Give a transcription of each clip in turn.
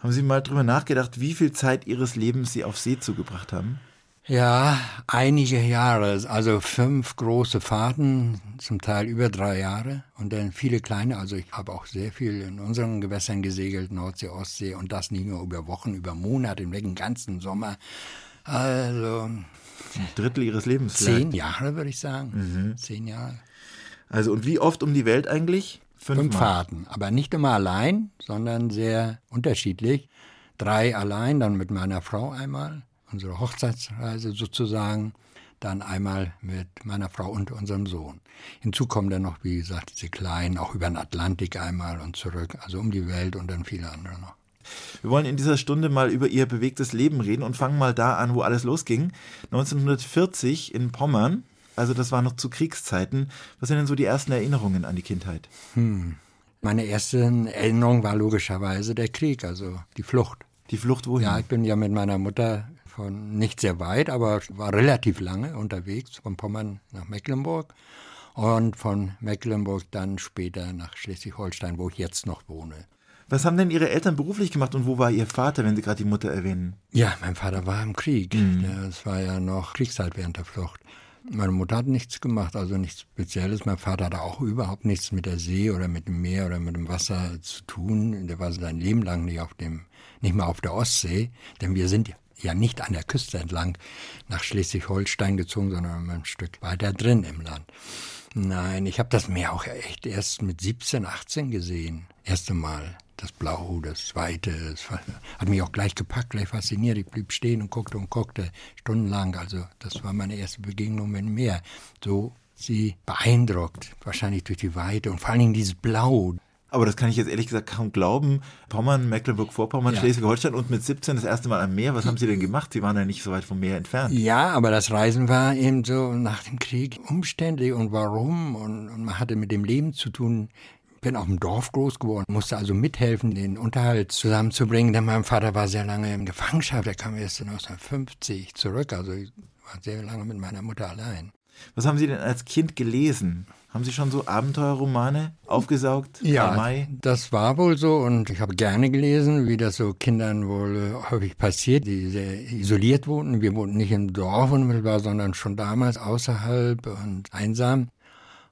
Haben Sie mal drüber nachgedacht, wie viel Zeit Ihres Lebens Sie auf See zugebracht haben? Ja, einige Jahre, also fünf große Fahrten, zum Teil über drei Jahre und dann viele kleine. Also ich habe auch sehr viel in unseren Gewässern gesegelt, Nordsee, Ostsee und das nicht nur über Wochen, über Monate, den ganzen Sommer. Also ein Drittel Ihres Lebens. Zehn Jahre würde ich sagen. Mhm. Zehn Jahre. Also und wie oft um die Welt eigentlich? Fünf, Fünf Fahrten, aber nicht immer allein, sondern sehr unterschiedlich. Drei allein, dann mit meiner Frau einmal unsere Hochzeitsreise sozusagen, dann einmal mit meiner Frau und unserem Sohn. Hinzu kommen dann noch, wie gesagt, diese kleinen, auch über den Atlantik einmal und zurück, also um die Welt und dann viele andere noch. Wir wollen in dieser Stunde mal über Ihr bewegtes Leben reden und fangen mal da an, wo alles losging. 1940 in Pommern, also das war noch zu Kriegszeiten. Was sind denn so die ersten Erinnerungen an die Kindheit? Hm. Meine erste Erinnerung war logischerweise der Krieg, also die Flucht. Die Flucht wohin? Ja, ich bin ja mit meiner Mutter von nicht sehr weit, aber war relativ lange unterwegs, von Pommern nach Mecklenburg und von Mecklenburg dann später nach Schleswig-Holstein, wo ich jetzt noch wohne. Was haben denn Ihre Eltern beruflich gemacht und wo war Ihr Vater, wenn Sie gerade die Mutter erwähnen? Ja, mein Vater war im Krieg. Mhm. Es war ja noch Kriegszeit während der Flucht. Meine Mutter hat nichts gemacht, also nichts Spezielles. Mein Vater hatte auch überhaupt nichts mit der See oder mit dem Meer oder mit dem Wasser zu tun. Der war sein Leben lang nicht auf dem, nicht mal auf der Ostsee, denn wir sind ja nicht an der Küste entlang nach Schleswig-Holstein gezogen, sondern ein Stück weiter drin im Land. Nein, ich habe das Meer auch echt erst mit 17, 18 gesehen. Erste Mal. Das Blau, das Zweite, das hat mich auch gleich gepackt, gleich fasziniert. Ich blieb stehen und guckte und guckte stundenlang. Also das war meine erste Begegnung mit dem Meer. So sie beeindruckt, wahrscheinlich durch die Weite und vor allen Dingen dieses Blau. Aber das kann ich jetzt ehrlich gesagt kaum glauben. Pommern, Mecklenburg-Vorpommern, ja. Schleswig-Holstein und mit 17 das erste Mal am Meer. Was haben Sie denn gemacht? Sie waren ja nicht so weit vom Meer entfernt. Ja, aber das Reisen war eben so nach dem Krieg umständlich und warum und, und man hatte mit dem Leben zu tun. Ich bin auf dem Dorf groß geworden, musste also mithelfen, den Unterhalt zusammenzubringen, denn mein Vater war sehr lange in Gefangenschaft. Er kam erst 1950 zurück, also ich war sehr lange mit meiner Mutter allein. Was haben Sie denn als Kind gelesen? Haben Sie schon so Abenteuerromane aufgesaugt? Ja, Mai? das war wohl so und ich habe gerne gelesen, wie das so Kindern wohl äh, häufig passiert, die sehr isoliert wohnten. Wir wohnten nicht im Dorf unmittelbar, sondern schon damals außerhalb und einsam.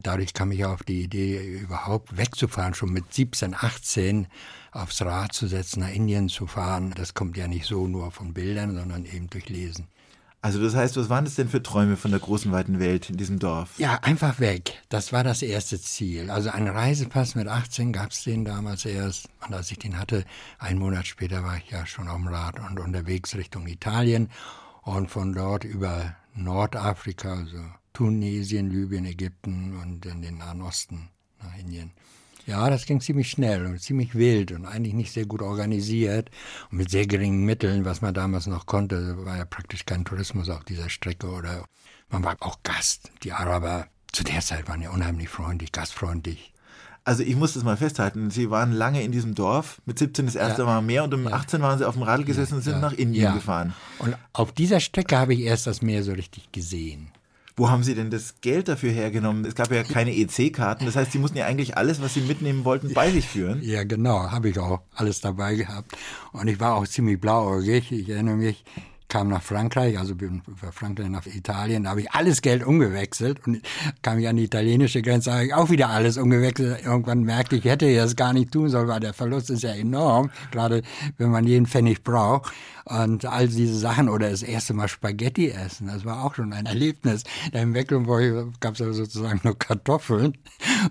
Dadurch kam ich auf die Idee, überhaupt wegzufahren, schon mit 17, 18 aufs Rad zu setzen, nach Indien zu fahren. Das kommt ja nicht so nur von Bildern, sondern eben durch Lesen. Also das heißt, was waren das denn für Träume von der großen weiten Welt in diesem Dorf? Ja, einfach weg. Das war das erste Ziel. Also einen Reisepass mit 18 gab es den damals erst. Und als ich den hatte, einen Monat später war ich ja schon auf dem Rad und unterwegs Richtung Italien. Und von dort über Nordafrika, also Tunesien, Libyen, Ägypten und in den Nahen Osten nach Indien. Ja, das ging ziemlich schnell und ziemlich wild und eigentlich nicht sehr gut organisiert und mit sehr geringen Mitteln, was man damals noch konnte. War ja praktisch kein Tourismus auf dieser Strecke oder man war auch Gast. Die Araber zu der Zeit waren ja unheimlich freundlich, gastfreundlich. Also ich muss das mal festhalten, Sie waren lange in diesem Dorf, mit 17 das erste ja. Mal mehr und um ja. 18 waren Sie auf dem Radl gesessen ja, und sind nach Indien gefahren. Und auf dieser Strecke habe ich erst das Meer so richtig gesehen. Wo haben Sie denn das Geld dafür hergenommen? Es gab ja keine EC-Karten. Das heißt, Sie mussten ja eigentlich alles, was Sie mitnehmen wollten, bei sich führen. Ja, genau. Habe ich auch alles dabei gehabt. Und ich war auch ziemlich blauäugig. Ich erinnere mich, kam nach Frankreich, also bin über Frankreich nach Italien, da habe ich alles Geld umgewechselt und kam ich an die italienische Grenze, habe ich auch wieder alles umgewechselt. Irgendwann merkte ich, ich hätte das gar nicht tun sollen, weil der Verlust ist ja enorm, gerade wenn man jeden Pfennig braucht. Und all diese Sachen oder das erste Mal Spaghetti essen, das war auch schon ein Erlebnis. Da in Mecklenburg gab es ja sozusagen nur Kartoffeln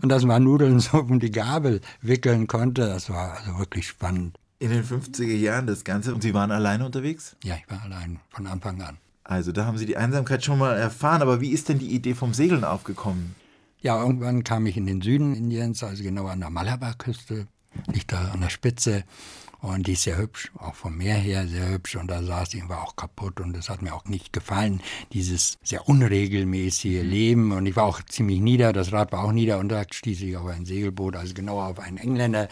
und dass man Nudeln so um die Gabel wickeln konnte, das war also wirklich spannend. In den 50er Jahren das Ganze. Und Sie waren alleine unterwegs? Ja, ich war allein von Anfang an. Also da haben Sie die Einsamkeit schon mal erfahren. Aber wie ist denn die Idee vom Segeln aufgekommen? Ja, irgendwann kam ich in den Süden Indiens, also genau an der Malabarküste, liegt da an der Spitze. Und die ist sehr hübsch, auch vom Meer her sehr hübsch. Und da saß ich, war auch kaputt und das hat mir auch nicht gefallen, dieses sehr unregelmäßige Leben. Und ich war auch ziemlich nieder, das Rad war auch nieder und da stieß ich auf ein Segelboot, also genau auf einen Engländer,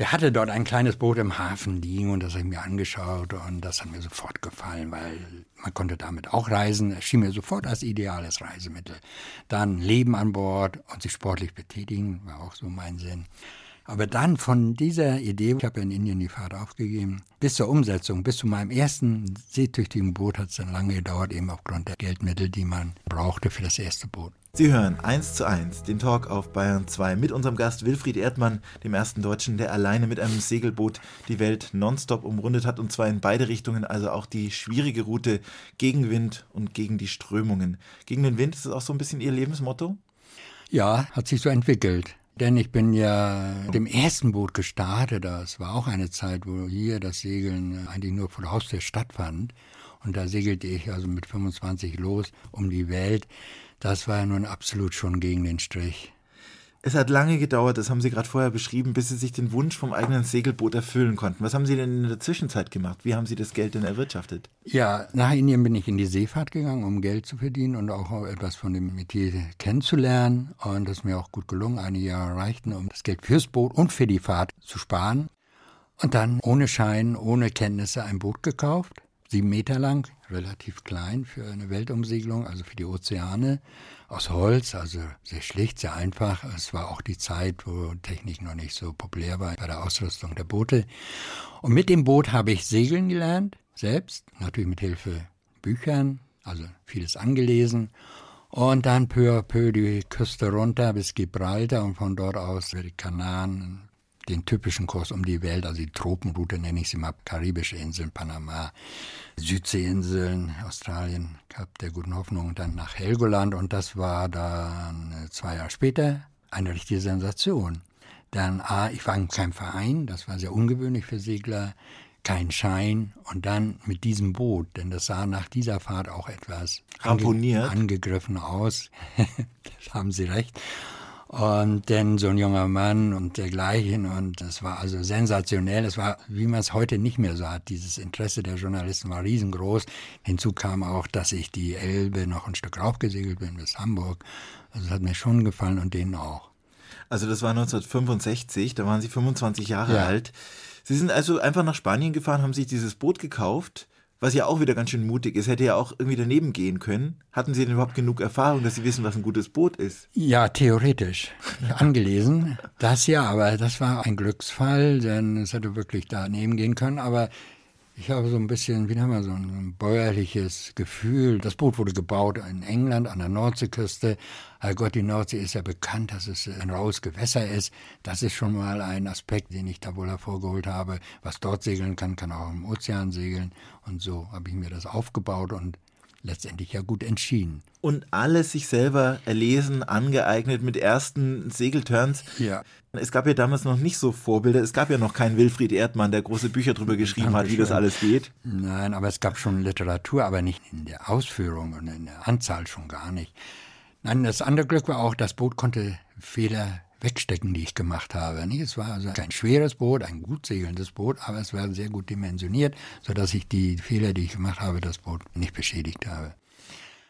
der hatte dort ein kleines Boot im Hafen liegen und das habe ich mir angeschaut und das hat mir sofort gefallen, weil man konnte damit auch reisen. Es schien mir sofort als ideales Reisemittel. Dann Leben an Bord und sich sportlich betätigen, war auch so mein Sinn. Aber dann von dieser Idee, ich habe in Indien die Fahrt aufgegeben, bis zur Umsetzung, bis zu meinem ersten seetüchtigen Boot hat es dann lange gedauert, eben aufgrund der Geldmittel, die man brauchte für das erste Boot. Sie hören 1 zu 1 den Talk auf Bayern 2 mit unserem Gast Wilfried Erdmann, dem ersten Deutschen, der alleine mit einem Segelboot die Welt nonstop umrundet hat und zwar in beide Richtungen, also auch die schwierige Route gegen Wind und gegen die Strömungen. Gegen den Wind ist es auch so ein bisschen Ihr Lebensmotto? Ja, hat sich so entwickelt. Denn ich bin ja dem ersten Boot gestartet. Das war auch eine Zeit, wo hier das Segeln eigentlich nur vor der Haustür stattfand. Und da segelte ich also mit 25 los um die Welt. Das war ja nun absolut schon gegen den Strich. Es hat lange gedauert, das haben Sie gerade vorher beschrieben, bis Sie sich den Wunsch vom eigenen Segelboot erfüllen konnten. Was haben Sie denn in der Zwischenzeit gemacht? Wie haben Sie das Geld denn erwirtschaftet? Ja, nach Indien bin ich in die Seefahrt gegangen, um Geld zu verdienen und auch etwas von dem Metier kennenzulernen. Und das ist mir auch gut gelungen. Einige Jahre reichten, um das Geld fürs Boot und für die Fahrt zu sparen. Und dann ohne Schein, ohne Kenntnisse ein Boot gekauft sieben Meter lang, relativ klein für eine Weltumsegelung, also für die Ozeane, aus Holz, also sehr schlicht, sehr einfach. Es war auch die Zeit, wo Technik noch nicht so populär war bei der Ausrüstung der Boote. Und mit dem Boot habe ich segeln gelernt, selbst, natürlich mit Hilfe Büchern, also vieles angelesen. Und dann peu à peu die Küste runter bis Gibraltar und von dort aus über die Kanaren, den typischen Kurs um die Welt, also die Tropenroute nenne ich sie mal, karibische Inseln, Panama, Südseeinseln, Australien, Kap der Guten Hoffnung und dann nach Helgoland und das war dann zwei Jahre später eine richtige Sensation. Dann, A, ich war in keinem Verein, das war sehr ungewöhnlich für Segler, kein Schein und dann mit diesem Boot, denn das sah nach dieser Fahrt auch etwas ange angegriffen aus. das haben Sie recht. Und denn so ein junger Mann und dergleichen. Und das war also sensationell. Es war, wie man es heute nicht mehr so hat. Dieses Interesse der Journalisten war riesengroß. Hinzu kam auch, dass ich die Elbe noch ein Stück raufgesegelt bin bis Hamburg. Also es hat mir schon gefallen und denen auch. Also das war 1965, da waren Sie 25 Jahre ja. alt. Sie sind also einfach nach Spanien gefahren, haben sich dieses Boot gekauft was ja auch wieder ganz schön mutig ist, hätte ja auch irgendwie daneben gehen können. Hatten Sie denn überhaupt genug Erfahrung, dass Sie wissen, was ein gutes Boot ist? Ja, theoretisch. Angelesen. Das ja, aber das war ein Glücksfall, denn es hätte wirklich daneben gehen können. Aber ich habe so ein bisschen, wie haben wir so ein bäuerliches Gefühl. Das Boot wurde gebaut in England an der Nordseeküste. Gott, die Nordsee ist ja bekannt, dass es ein raues Gewässer ist. Das ist schon mal ein Aspekt, den ich da wohl hervorgeholt habe. Was dort segeln kann, kann auch im Ozean segeln. Und so habe ich mir das aufgebaut und letztendlich ja gut entschieden. Und alles sich selber erlesen, angeeignet mit ersten Segelturns. Ja. Es gab ja damals noch nicht so Vorbilder. Es gab ja noch keinen Wilfried Erdmann, der große Bücher darüber geschrieben hat, wie das alles geht. Nein, aber es gab schon Literatur, aber nicht in der Ausführung und in der Anzahl schon gar nicht. Nein, das andere Glück war auch, das Boot konnte Fehler wegstecken, die ich gemacht habe. Es war also kein schweres Boot, ein gut segelndes Boot, aber es war sehr gut dimensioniert, sodass ich die Fehler, die ich gemacht habe, das Boot nicht beschädigt habe.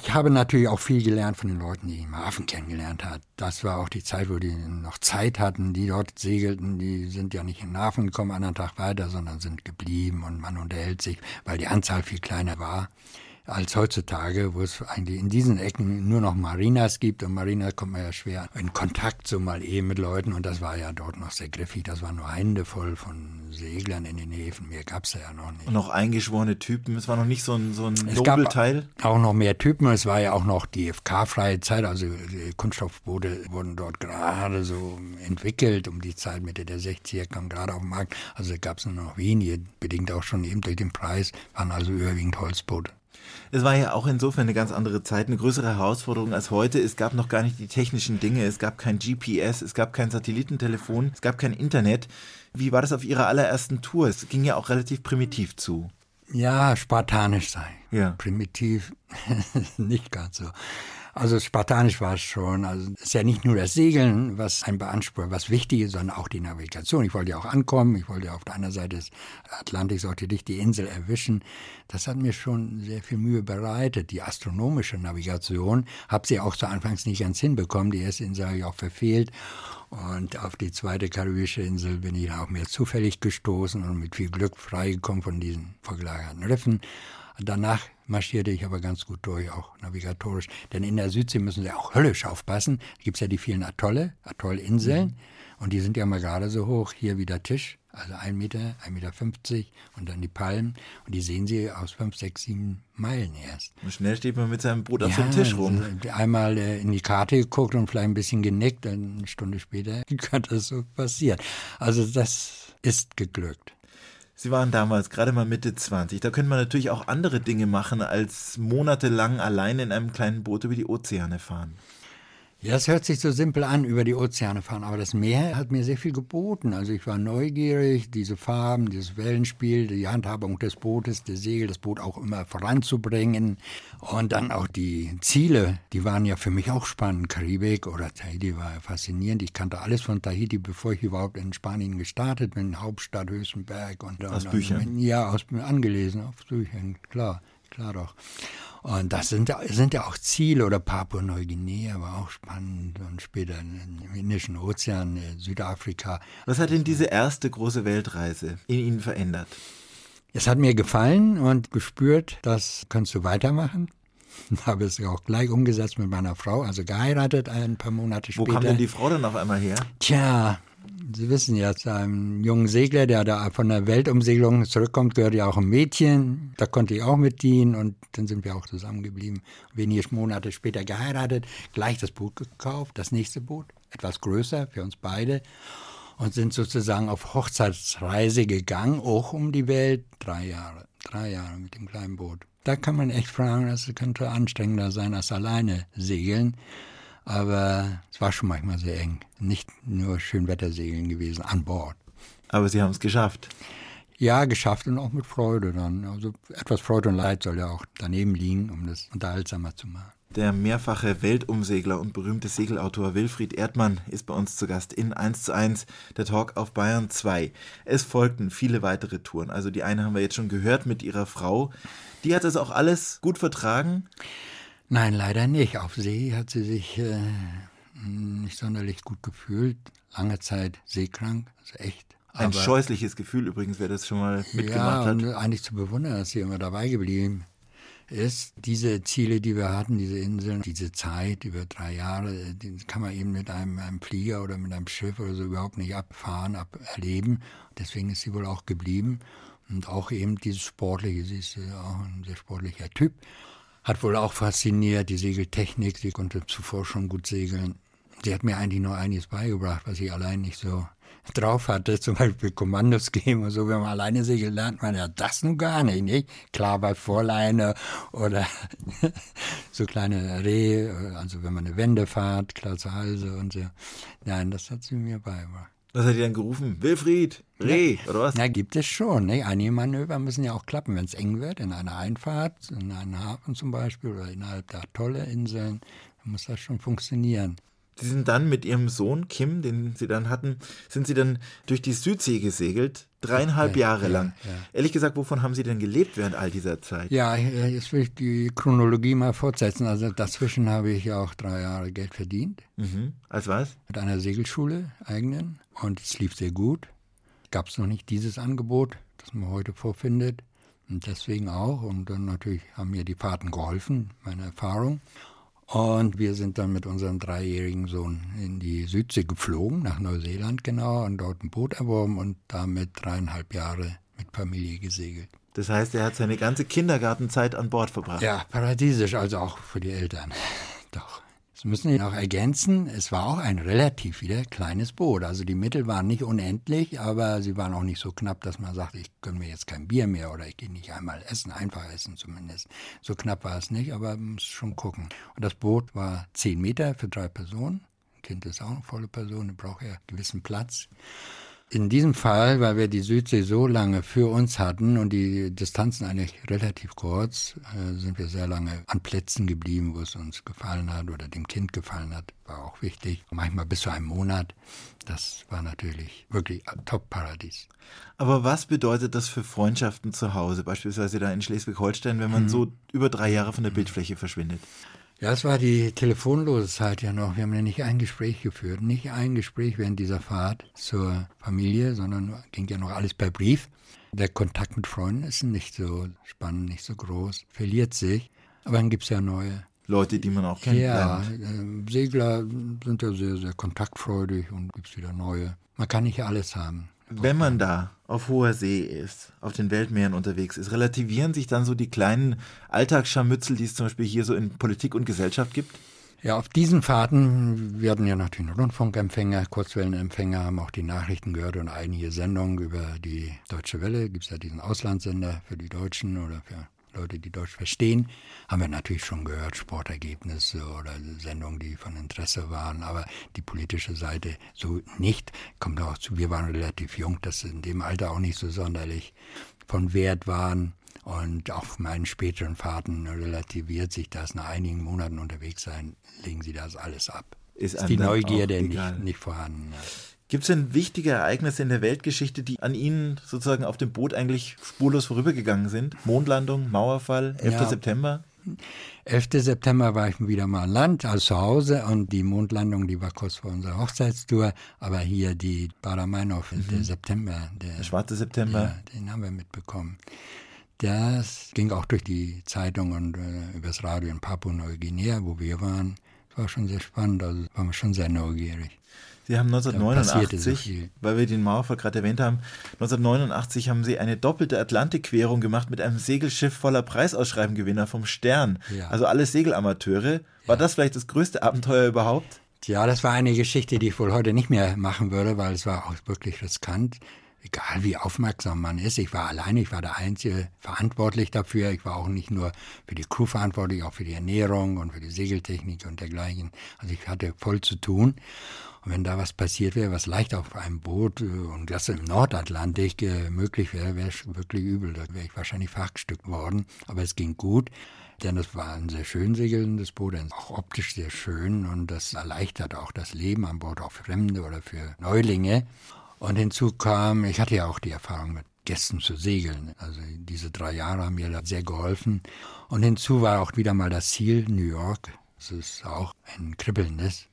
Ich habe natürlich auch viel gelernt von den Leuten, die ich im Hafen kennengelernt habe. Das war auch die Zeit, wo die noch Zeit hatten, die dort segelten. Die sind ja nicht in den Hafen gekommen, einen Tag weiter, sondern sind geblieben und man unterhält sich, weil die Anzahl viel kleiner war als heutzutage, wo es eigentlich in diesen Ecken nur noch Marinas gibt und Marinas kommt man ja schwer in Kontakt so mal eben mit Leuten und das war ja dort noch sehr griffig. Das war nur Hände voll von Seglern in den Häfen. Mehr gab es ja noch nicht. Und noch eingeschworene Typen. Es war noch nicht so ein, so ein Nobelteil. Auch noch mehr Typen. Es war ja auch noch die FK-freie Zeit. Also Kunststoffboote wurden dort gerade so entwickelt. Um die Zeit Mitte der 60er kam gerade auf den Markt. Also gab es nur noch wenige, bedingt auch schon eben durch den Preis, waren also überwiegend Holzboote. Es war ja auch insofern eine ganz andere Zeit, eine größere Herausforderung als heute. Es gab noch gar nicht die technischen Dinge, es gab kein GPS, es gab kein Satellitentelefon, es gab kein Internet. Wie war das auf Ihrer allerersten Tour? Es ging ja auch relativ primitiv zu. Ja, spartanisch sein. Ja. Primitiv nicht ganz so. Also spartanisch war es schon. Also es ist ja nicht nur das Segeln, was ein beansprucht, was wichtig ist, sondern auch die Navigation. Ich wollte ja auch ankommen. Ich wollte ja auf der anderen Seite des Atlantiks auch die, die Insel erwischen. Das hat mir schon sehr viel Mühe bereitet. Die astronomische Navigation habe sie auch zu Anfangs nicht ganz hinbekommen. Die erste Insel habe ich auch verfehlt. Und auf die zweite karibische Insel bin ich auch mehr zufällig gestoßen und mit viel Glück freigekommen von diesen vorgelagerten Riffen. Danach marschierte ich aber ganz gut durch, auch navigatorisch. Denn in der Südsee müssen Sie auch höllisch aufpassen. Da gibt es ja die vielen Atolle, Atollinseln. Mhm. Und die sind ja mal gerade so hoch, hier wie der Tisch, also ein Meter, ein Meter fünfzig und dann die Palmen. Und die sehen Sie aus fünf, sechs, sieben Meilen erst. Und schnell steht man mit seinem Brot ja, auf dem Tisch rum. Einmal äh, in die Karte geguckt und vielleicht ein bisschen genickt, dann eine Stunde später könnte das so passieren. Also das ist geglückt. Sie waren damals gerade mal Mitte 20. Da könnte man natürlich auch andere Dinge machen, als monatelang allein in einem kleinen Boot über die Ozeane fahren. Ja, es hört sich so simpel an, über die Ozeane fahren, aber das Meer hat mir sehr viel geboten. Also ich war neugierig, diese Farben, dieses Wellenspiel, die Handhabung des Bootes, der Segel, das Boot auch immer voranzubringen. Und dann auch die Ziele, die waren ja für mich auch spannend. Karibik oder Tahiti war faszinierend. Ich kannte alles von Tahiti, bevor ich überhaupt in Spanien gestartet bin. Hauptstadt Höchstenberg. Und, aus und, Büchern? Ja, aus, angelesen, auf Büchern, klar, klar doch. Und das sind, sind ja auch Ziele oder Papua-Neuguinea war auch spannend und später im Indischen Ozean, äh, Südafrika. Was hat denn diese erste große Weltreise in Ihnen verändert? Es hat mir gefallen und gespürt, das kannst du weitermachen. Habe es auch gleich umgesetzt mit meiner Frau, also geheiratet ein paar Monate später. Wo kam denn die Frau dann auf einmal her? Tja, Sie wissen ja, zu einem jungen Segler, der da von der Weltumsegelung zurückkommt, gehört ja auch ein Mädchen. Da konnte ich auch mit dienen und dann sind wir auch zusammengeblieben. Wenige Monate später geheiratet, gleich das Boot gekauft, das nächste Boot, etwas größer für uns beide und sind sozusagen auf Hochzeitsreise gegangen, auch um die Welt. Drei Jahre, drei Jahre mit dem kleinen Boot. Da kann man echt fragen, das könnte anstrengender sein als alleine segeln. Aber es war schon manchmal sehr eng. Nicht nur Schönwettersegeln gewesen an Bord. Aber Sie haben es geschafft. Ja, geschafft und auch mit Freude dann. Also etwas Freude und Leid soll ja auch daneben liegen, um das unterhaltsamer zu machen. Der mehrfache Weltumsegler und berühmte Segelautor Wilfried Erdmann ist bei uns zu Gast in 1 zu 1, der Talk auf Bayern 2. Es folgten viele weitere Touren. Also die eine haben wir jetzt schon gehört mit ihrer Frau. Die hat das auch alles gut vertragen? Nein, leider nicht. Auf See hat sie sich äh, nicht sonderlich gut gefühlt. Lange Zeit seekrank, also echt. Ein Aber, scheußliches Gefühl übrigens, wer das schon mal mitgemacht ja, hat. Ja, eigentlich zu bewundern, dass sie immer dabei geblieben ist. Diese Ziele, die wir hatten, diese Inseln, diese Zeit über drei Jahre, die kann man eben mit einem, einem Flieger oder mit einem Schiff oder so überhaupt nicht abfahren, ab erleben. Deswegen ist sie wohl auch geblieben. Und auch eben dieses Sportliche, sie ist auch ein sehr sportlicher Typ. Hat wohl auch fasziniert, die Segeltechnik. Sie konnte zuvor schon gut segeln. Sie hat mir eigentlich nur einiges beigebracht, was ich allein nicht so drauf hatte, zum Beispiel Kommandos geben und so, wenn man alleine segeln lernt, man ja das nun gar nicht, nicht? Klar bei Vorleine oder so kleine Reh, also wenn man eine Wende fahrt, klar zu Hause und so. Nein, das hat sie mir beigebracht. Was hat die dann gerufen? Wilfried, Reh, ja. oder was? Ja, gibt es schon. Ne? Einige Manöver müssen ja auch klappen, wenn es eng wird, in einer Einfahrt, in einem Hafen zum Beispiel oder innerhalb der Atolle-Inseln, dann muss das schon funktionieren. Sie sind dann mit Ihrem Sohn Kim, den Sie dann hatten, sind Sie dann durch die Südsee gesegelt, dreieinhalb ja, Jahre lang. Ja, Ehrlich gesagt, wovon haben Sie denn gelebt während all dieser Zeit? Ja, jetzt will ich die Chronologie mal fortsetzen. Also dazwischen habe ich auch drei Jahre Geld verdient. Mhm. Als was? Mit einer Segelschule eigenen. Und es lief sehr gut. Gab es noch nicht dieses Angebot, das man heute vorfindet. Und deswegen auch. Und dann natürlich haben mir die Fahrten geholfen, meine Erfahrung. Und wir sind dann mit unserem dreijährigen Sohn in die Südsee geflogen, nach Neuseeland genau, und dort ein Boot erworben und damit dreieinhalb Jahre mit Familie gesegelt. Das heißt, er hat seine ganze Kindergartenzeit an Bord verbracht. Ja, paradiesisch, also auch für die Eltern. Doch. Das müssen noch ergänzen. Es war auch ein relativ wieder kleines Boot. Also die Mittel waren nicht unendlich, aber sie waren auch nicht so knapp, dass man sagt, ich gönne mir jetzt kein Bier mehr oder ich gehe nicht einmal essen, einfach essen zumindest. So knapp war es nicht, aber man muss schon gucken. Und das Boot war zehn Meter für drei Personen. Ein Kind ist auch eine volle Person, braucht ja einen gewissen Platz. In diesem Fall, weil wir die Südsee so lange für uns hatten und die Distanzen eigentlich relativ kurz, äh, sind wir sehr lange an Plätzen geblieben, wo es uns gefallen hat oder dem Kind gefallen hat. War auch wichtig. Manchmal bis zu einem Monat. Das war natürlich wirklich Top-Paradies. Aber was bedeutet das für Freundschaften zu Hause, beispielsweise da in Schleswig-Holstein, wenn man hm. so über drei Jahre von der Bildfläche verschwindet? Ja, es war die telefonlose Zeit ja noch. Wir haben ja nicht ein Gespräch geführt. Nicht ein Gespräch während dieser Fahrt zur Familie, sondern ging ja noch alles per Brief. Der Kontakt mit Freunden ist nicht so spannend, nicht so groß, verliert sich. Aber dann gibt es ja neue. Leute, die man auch kennt. Ja, äh, Segler sind ja sehr, sehr kontaktfreudig und gibt es wieder neue. Man kann nicht alles haben. Wenn man da auf hoher See ist, auf den Weltmeeren unterwegs ist, relativieren sich dann so die kleinen Alltagsscharmützel, die es zum Beispiel hier so in Politik und Gesellschaft gibt? Ja, auf diesen Fahrten, hatten ja natürlich Rundfunkempfänger, Kurzwellenempfänger, haben auch die Nachrichten gehört und einige Sendungen über die Deutsche Welle. Gibt es ja diesen Auslandssender für die Deutschen oder für Leute, die Deutsch verstehen, haben wir natürlich schon gehört, Sportergebnisse oder Sendungen, die von Interesse waren, aber die politische Seite so nicht. Kommt auch zu, wir waren relativ jung, dass in dem Alter auch nicht so sonderlich von Wert waren. Und auf meinen späteren Fahrten relativiert sich das. Nach einigen Monaten unterwegs sein, legen sie das alles ab. Ist, ist die Neugierde nicht, nicht vorhanden. Ja. Gibt es denn wichtige Ereignisse in der Weltgeschichte, die an Ihnen sozusagen auf dem Boot eigentlich spurlos vorübergegangen sind? Mondlandung, Mauerfall, 11. Ja. September? 11. September war ich wieder mal an Land, also zu Hause, und die Mondlandung, die war kurz vor unserer Hochzeitstour. Aber hier die Baramanov, mhm. der September. Der, der schwarze September. Ja, den haben wir mitbekommen. Das ging auch durch die Zeitung und äh, übers Radio in Papua-Neuguinea, wo wir waren. Das war schon sehr spannend, also waren wir schon sehr neugierig. Sie haben 1989, weil wir den Mauerfall gerade erwähnt haben, 1989 haben Sie eine doppelte Atlantikquerung gemacht mit einem Segelschiff voller Preisausschreibengewinner vom Stern. Ja. Also alles Segelamateure. War ja. das vielleicht das größte Abenteuer überhaupt? Ja, das war eine Geschichte, die ich wohl heute nicht mehr machen würde, weil es war auch wirklich riskant. Egal wie aufmerksam man ist, ich war alleine, ich war der Einzige verantwortlich dafür. Ich war auch nicht nur für die Crew verantwortlich, auch für die Ernährung und für die Segeltechnik und dergleichen. Also ich hatte voll zu tun. Wenn da was passiert wäre, was leicht auf einem Boot äh, und das im Nordatlantik äh, möglich wäre, wäre es wirklich übel. Da wäre ich wahrscheinlich verhackstückt worden. Aber es ging gut, denn es war ein sehr schön segelndes Boot, auch optisch sehr schön und das erleichtert auch das Leben an Bord, auch für Fremde oder für Neulinge. Und hinzu kam, ich hatte ja auch die Erfahrung mit Gästen zu segeln. Also diese drei Jahre haben mir da sehr geholfen. Und hinzu war auch wieder mal das Ziel New York. Das ist auch ein kribbelndes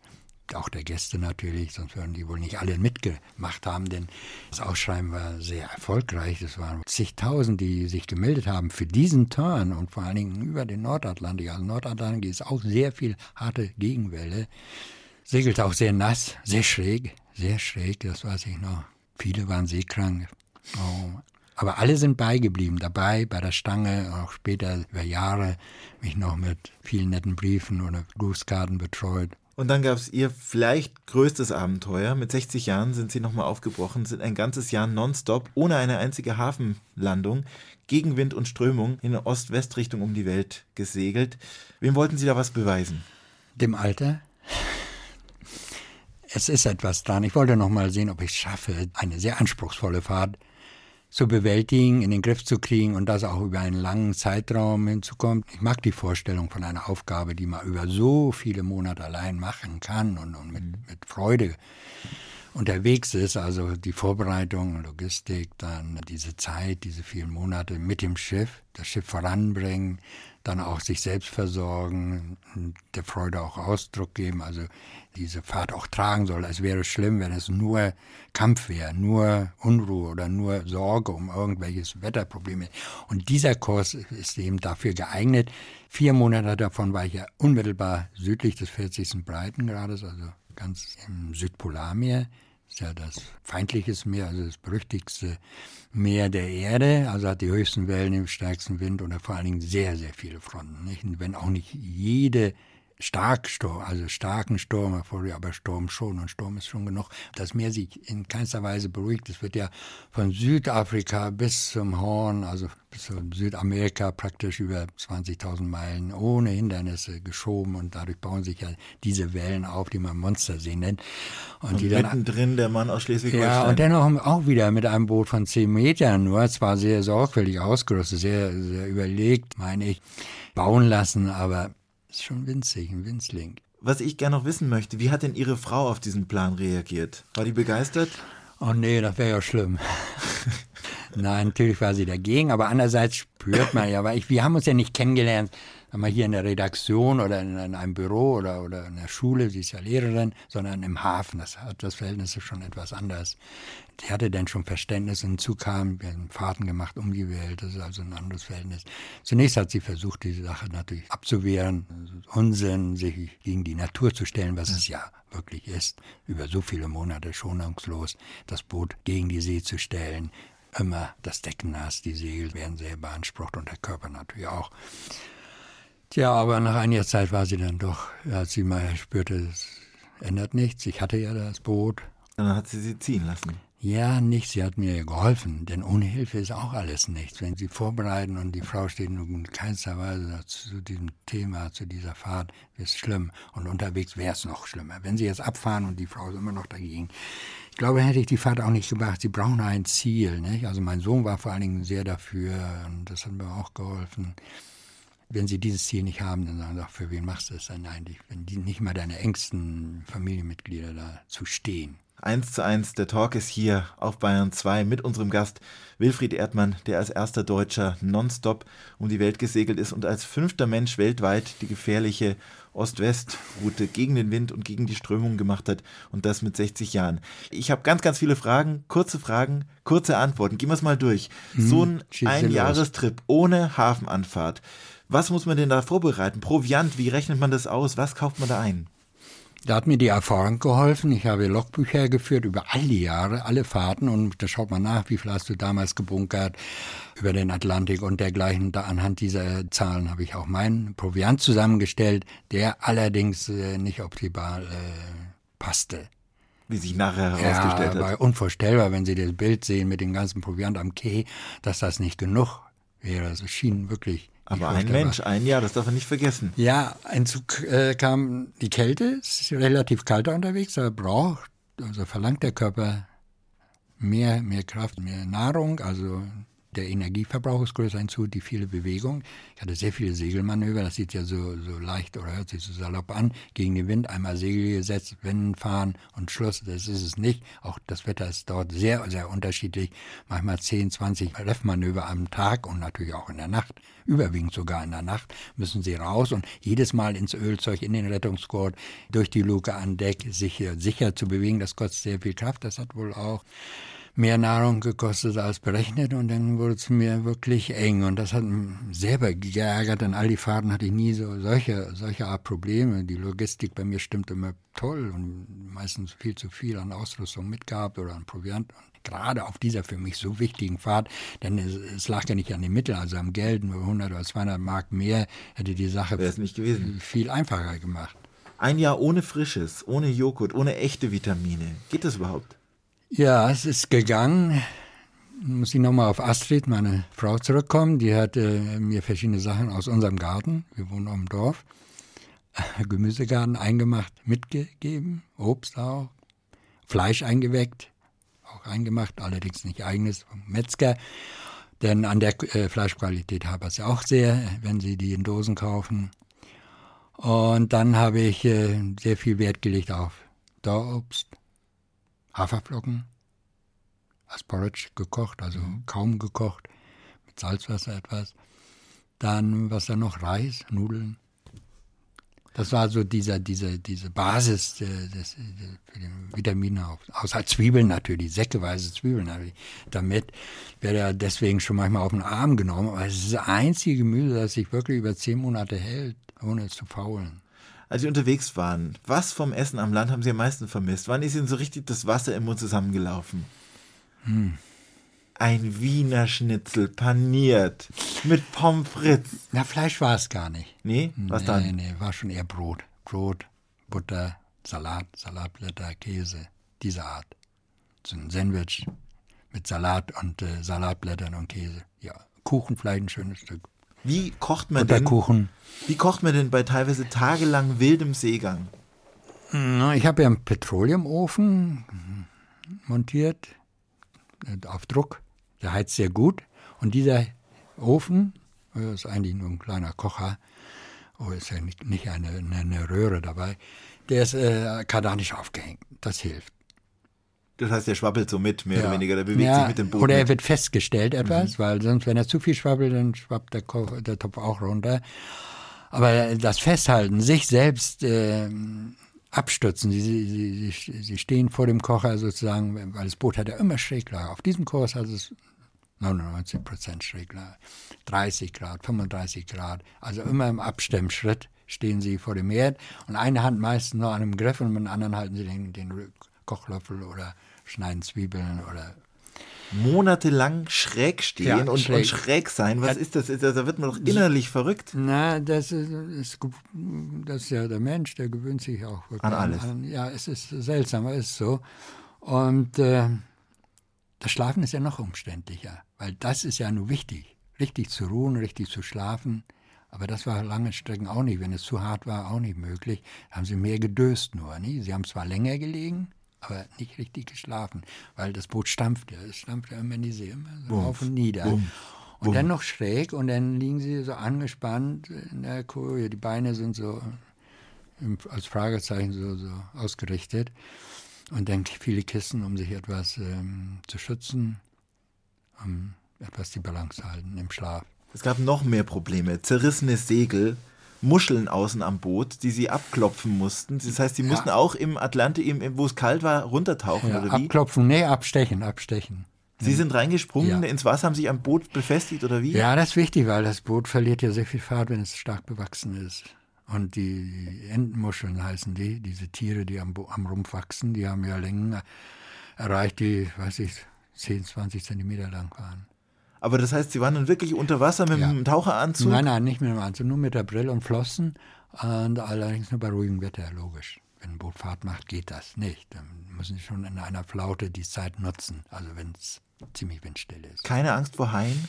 auch der Gäste natürlich, sonst würden die wohl nicht alle mitgemacht haben, denn das Ausschreiben war sehr erfolgreich. Es waren zigtausend, die sich gemeldet haben für diesen Turn und vor allen Dingen über den Nordatlantik. Also Nordatlantik ist auch sehr viel harte Gegenwelle. Segelte auch sehr nass, sehr schräg, sehr schräg, das weiß ich noch. Viele waren seekrank. Oh. Aber alle sind beigeblieben, dabei, bei der Stange, auch später über Jahre mich noch mit vielen netten Briefen oder Grußkarten betreut. Und dann gab es ihr vielleicht größtes Abenteuer. Mit 60 Jahren sind sie nochmal aufgebrochen, sind ein ganzes Jahr nonstop, ohne eine einzige Hafenlandung, gegen Wind und Strömung in Ost-West-Richtung um die Welt gesegelt. Wem wollten Sie da was beweisen? Dem Alter. Es ist etwas dran. Ich wollte noch mal sehen, ob ich es schaffe, eine sehr anspruchsvolle Fahrt zu bewältigen, in den Griff zu kriegen und das auch über einen langen Zeitraum hinzukommen. Ich mag die Vorstellung von einer Aufgabe, die man über so viele Monate allein machen kann und, und mit, mit Freude unterwegs ist, also die Vorbereitung, Logistik, dann diese Zeit, diese vielen Monate mit dem Schiff, das Schiff voranbringen, dann auch sich selbst versorgen, der Freude auch Ausdruck geben, also diese Fahrt auch tragen soll. Es wäre schlimm, wenn es nur Kampf wäre, nur Unruhe oder nur Sorge um irgendwelches Wetterprobleme. Und dieser Kurs ist eben dafür geeignet. Vier Monate davon war ich ja unmittelbar südlich des 40. Breitengrades, also ganz im Südpolarmeer ist ja das feindliches Meer, also das berüchtigste Meer der Erde, also hat die höchsten Wellen, den stärksten Wind und vor allen Dingen sehr, sehr viele Fronten. Nicht? Und wenn auch nicht jede Starksturm, also starken Sturm aber Sturm schon und Sturm ist schon genug. Das Meer sich in keinster Weise beruhigt. Es wird ja von Südafrika bis zum Horn, also bis zu Südamerika praktisch über 20.000 Meilen ohne Hindernisse geschoben und dadurch bauen sich ja diese Wellen auf, die man Monstersee nennt. Und, und die dann, mittendrin der Mann aus Schleswig-Holstein. Ja, und dennoch auch wieder mit einem Boot von 10 Metern nur, zwar sehr sorgfältig ausgerüstet, sehr, sehr überlegt, meine ich, bauen lassen, aber ist schon winzig, ein Winzling. Was ich gerne noch wissen möchte, wie hat denn Ihre Frau auf diesen Plan reagiert? War die begeistert? Oh nee, das wäre ja schlimm. Nein, natürlich war sie dagegen, aber andererseits spürt man ja, weil ich, wir haben uns ja nicht kennengelernt mal hier in der Redaktion oder in, in, einem Büro oder, oder in der Schule, sie ist ja Lehrerin, sondern im Hafen. Das hat das Verhältnis schon etwas anders. Die hatte dann schon Verständnis und hinzu kam, wir haben Fahrten gemacht um die Welt, das ist also ein anderes Verhältnis. Zunächst hat sie versucht, diese Sache natürlich abzuwehren, Unsinn, sich gegen die Natur zu stellen, was es ja wirklich ist, über so viele Monate schonungslos das Boot gegen die See zu stellen, immer das Decken nass, die Segel werden sehr beansprucht und der Körper natürlich auch. Tja, aber nach einiger Zeit war sie dann doch, als sie mal spürte, es ändert nichts. Ich hatte ja das Boot. Dann hat sie sie ziehen lassen. Ja, nicht. Sie hat mir geholfen, denn ohne Hilfe ist auch alles nichts. Wenn Sie vorbereiten und die Frau steht in keinster Weise zu diesem Thema, zu dieser Fahrt, ist schlimm. Und unterwegs wäre es noch schlimmer. Wenn Sie jetzt abfahren und die Frau ist immer noch dagegen. Ich glaube, hätte ich die Fahrt auch nicht gemacht. Sie brauchen ein Ziel. Nicht? Also mein Sohn war vor allen Dingen sehr dafür und das hat mir auch geholfen. Wenn sie dieses Ziel nicht haben, dann sagen sie, ach, für wen machst du das denn eigentlich? Wenn die nicht mal deine engsten Familienmitglieder dazu stehen. Eins zu eins, der Talk ist hier auf Bayern 2 mit unserem Gast Wilfried Erdmann, der als erster Deutscher nonstop um die Welt gesegelt ist und als fünfter Mensch weltweit die gefährliche Ost-West-Route gegen den Wind und gegen die Strömung gemacht hat und das mit 60 Jahren. Ich habe ganz, ganz viele Fragen, kurze Fragen, kurze Antworten. Gehen wir es mal durch. Mhm, so ein Einjahrestrip ohne Hafenanfahrt. Was muss man denn da vorbereiten? Proviant, wie rechnet man das aus? Was kauft man da ein? Da hat mir die Erfahrung geholfen. Ich habe Logbücher geführt über all die Jahre, alle Fahrten und da schaut man nach, wie viel hast du damals gebunkert über den Atlantik und dergleichen. Da anhand dieser Zahlen habe ich auch meinen Proviant zusammengestellt, der allerdings äh, nicht optimal äh, passte. Wie sich nachher herausgestellt ja, hat. War unvorstellbar, wenn Sie das Bild sehen mit dem ganzen Proviant am Quai, dass das nicht genug wäre. Es schien wirklich aber ein Mensch, ein Jahr, das darf man nicht vergessen. Ja, ein Zug äh, kam die Kälte, es ist relativ kalt unterwegs, aber braucht, also verlangt der Körper mehr, mehr Kraft, mehr Nahrung, also der Energieverbrauch ist größer hinzu, die viele Bewegung. Ich hatte sehr viele Segelmanöver, das sieht ja so, so leicht oder hört sich so salopp an. Gegen den Wind einmal Segel gesetzt, Winden fahren und Schluss. Das ist es nicht. Auch das Wetter ist dort sehr, sehr unterschiedlich. Manchmal 10, 20 Reffmanöver am Tag und natürlich auch in der Nacht. Überwiegend sogar in der Nacht müssen sie raus und jedes Mal ins Ölzeug, in den Rettungsgurt, durch die Luke an Deck, sicher, sicher zu bewegen. Das kostet sehr viel Kraft. Das hat wohl auch mehr Nahrung gekostet als berechnet und dann wurde es mir wirklich eng und das hat mich selber geärgert. An all die Fahrten hatte ich nie so solche, solche Art Probleme. Die Logistik bei mir stimmt immer toll und meistens viel zu viel an Ausrüstung mitgehabt oder an Proviant. Und gerade auf dieser für mich so wichtigen Fahrt, denn es, es lag ja nicht an den Mitteln, also am Geld, nur 100 oder 200 Mark mehr, hätte die Sache viel einfacher gemacht. Ein Jahr ohne Frisches, ohne Joghurt, ohne echte Vitamine. Geht das überhaupt? Ja, es ist gegangen. Muss ich nochmal auf Astrid, meine Frau, zurückkommen. Die hat äh, mir verschiedene Sachen aus unserem Garten, wir wohnen auf Dorf, Gemüsegarten eingemacht, mitgegeben, Obst auch, Fleisch eingeweckt, auch eingemacht, allerdings nicht eigenes vom Metzger. Denn an der äh, Fleischqualität habe ich es auch sehr, wenn Sie die in Dosen kaufen. Und dann habe ich äh, sehr viel Wert gelegt auf Dorobst, Haferflocken als Porridge gekocht, also mhm. kaum gekocht, mit Salzwasser etwas. Dann, was da noch, Reis, Nudeln. Das war so dieser, diese, diese Basis des, des, für den Vitamine, außer Zwiebeln natürlich, säckeweise Zwiebeln habe ich damit. Werde ja deswegen schon manchmal auf den Arm genommen, aber es ist das einzige Gemüse, das sich wirklich über zehn Monate hält, ohne es zu faulen. Als Sie unterwegs waren, was vom Essen am Land haben Sie am meisten vermisst? Wann ist Ihnen so richtig das Wasser im Mund zusammengelaufen? Hm. Ein Wiener Schnitzel paniert mit Pommes frites. Na, Fleisch war es gar nicht. Nee? Was nee, dann? Nee, nee, war schon eher Brot. Brot, Butter, Salat, Salatblätter, Käse, diese Art. So ein Sandwich mit Salat und äh, Salatblättern und Käse. Ja, Kuchen, vielleicht ein schönes Stück wie kocht man denn? Wie kocht man denn bei teilweise tagelang wildem Seegang? Ich habe ja einen Petroleumofen montiert äh, auf Druck. Der heizt sehr gut. Und dieser Ofen das ist eigentlich nur ein kleiner Kocher. Oh, ist ja nicht, nicht eine, eine, Röhre dabei. Der ist äh, kardanisch aufgehängt. Das hilft. Das heißt, der schwabbelt so mit, mehr ja. oder weniger, der bewegt ja, sich mit dem Boden. Oder er wird festgestellt etwas, mhm. weil sonst, wenn er zu viel schwabbelt, dann schwappt der, der Topf auch runter. Aber das Festhalten, sich selbst äh, abstützen, sie, sie, sie, sie stehen vor dem Kocher sozusagen, weil das Boot hat ja immer Schräglage. Auf diesem Kurs hat es 99 Prozent Schräglage, 30 Grad, 35 Grad, also immer im Abstemmschritt stehen sie vor dem Herd und eine Hand meistens noch an einem Griff und mit der anderen halten sie den, den Kochlöffel oder schneiden Zwiebeln oder monatelang schräg stehen ja, und, schräg. und, schräg. sein. Was ja. ist das? Da wird man doch innerlich verrückt. Na, das ist, ist, das ist ja der Mensch, der gewöhnt sich auch an alles. An, ja, es ist seltsam, aber es ist so. Und äh, das Schlafen ist ja noch umständlicher, weil das ist ja nur wichtig. Richtig zu ruhen, richtig zu schlafen. Aber das war lange Strecken auch nicht. Wenn es zu hart war, auch nicht möglich. Da haben sie mehr gedöst nur. Nie? Sie haben zwar länger gelegen, aber nicht richtig geschlafen, weil das Boot stampfte. Es stampfte immer in die See, immer so Bums, auf und nieder. Bums, und Bums. dann noch schräg und dann liegen sie so angespannt in der Koje. Die Beine sind so als Fragezeichen so, so ausgerichtet. Und dann viele Kissen, um sich etwas ähm, zu schützen, um etwas die Balance zu halten im Schlaf. Es gab noch mehr Probleme. Zerrissenes Segel, Muscheln außen am Boot, die sie abklopfen mussten. Das heißt, sie ja. mussten auch im Atlantik, wo es kalt war, runtertauchen ja, oder wie? Abklopfen, nee, abstechen, abstechen. Sie sind reingesprungen ja. ins Wasser, haben sich am Boot befestigt oder wie? Ja, das ist wichtig, weil das Boot verliert ja sehr viel Fahrt, wenn es stark bewachsen ist. Und die Entenmuscheln heißen die, diese Tiere, die am, am Rumpf wachsen, die haben ja Längen erreicht, die, weiß ich, 10, 20 Zentimeter lang waren. Aber das heißt, Sie waren dann wirklich unter Wasser mit ja. einem Taucheranzug? Nein, nein, nicht mit dem Anzug, nur mit der Brille und Flossen. Und allerdings nur bei ruhigem Wetter, logisch. Wenn ein Boot Fahrt macht, geht das nicht. Dann müssen Sie schon in einer Flaute die Zeit nutzen, also wenn es ziemlich windstill ist. Keine Angst vor Haien?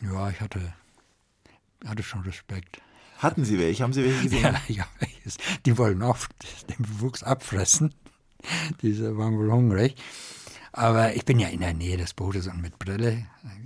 Ja, ich hatte, hatte schon Respekt. Hatten Sie welche? Haben Sie welche gesehen? Ja, ja die wollen oft den Bewuchs abfressen. Diese waren wohl hungrig. Aber ich bin ja in der Nähe des Bootes und mit Brille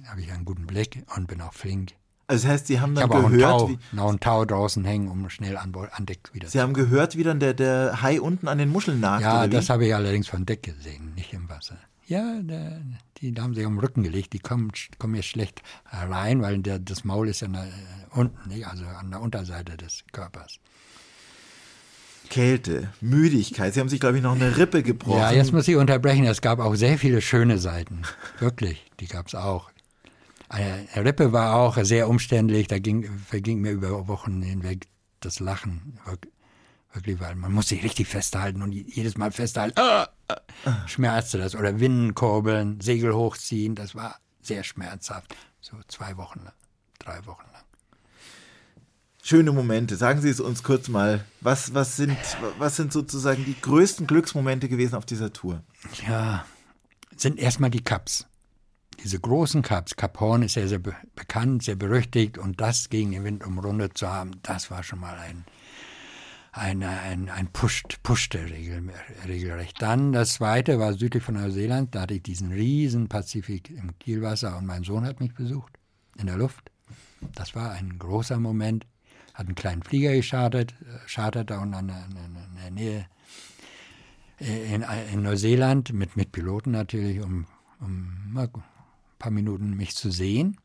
habe ich einen guten Blick und bin auch flink. Also das heißt, Sie haben dann ich habe gehört, auch wie, noch ein Tau draußen hängen, um schnell an, an Deck wieder. Sie haben gehört, wie dann der, der Hai unten an den Muscheln nagt. Ja, das habe ich allerdings von Deck gesehen, nicht im Wasser. Ja, der, die haben sich am Rücken gelegt, die kommen, kommen jetzt schlecht rein, weil der, das Maul ist ja na, unten, nicht? also an der Unterseite des Körpers. Kälte, Müdigkeit. Sie haben sich, glaube ich, noch eine Rippe gebrochen. Ja, jetzt muss ich unterbrechen. Es gab auch sehr viele schöne Seiten. Wirklich, die gab es auch. Eine Rippe war auch sehr umständlich. Da ging, verging mir über Wochen hinweg das Lachen. Wirklich, weil man muss sich richtig festhalten und jedes Mal festhalten. Ah, ah, schmerzte das. Oder Winnenkurbeln, Segel hochziehen. Das war sehr schmerzhaft. So zwei Wochen drei Wochen schöne Momente. Sagen Sie es uns kurz mal. Was, was, sind, was sind sozusagen die größten Glücksmomente gewesen auf dieser Tour? Ja, sind erstmal die Cups. Diese großen Cups. Cap Horn ist ja sehr be bekannt, sehr berüchtigt und das gegen den Wind umrundet zu haben, das war schon mal ein, ein, ein, ein Pusht, Pushte regel, regelrecht. Dann das zweite war südlich von Neuseeland, da hatte ich diesen riesen Pazifik im Kielwasser und mein Sohn hat mich besucht in der Luft. Das war ein großer Moment hat einen kleinen Flieger geschartet, chartert da in, der Nähe äh, in, in, Neuseeland mit, mit Piloten natürlich, um, um ein paar Minuten mich zu sehen.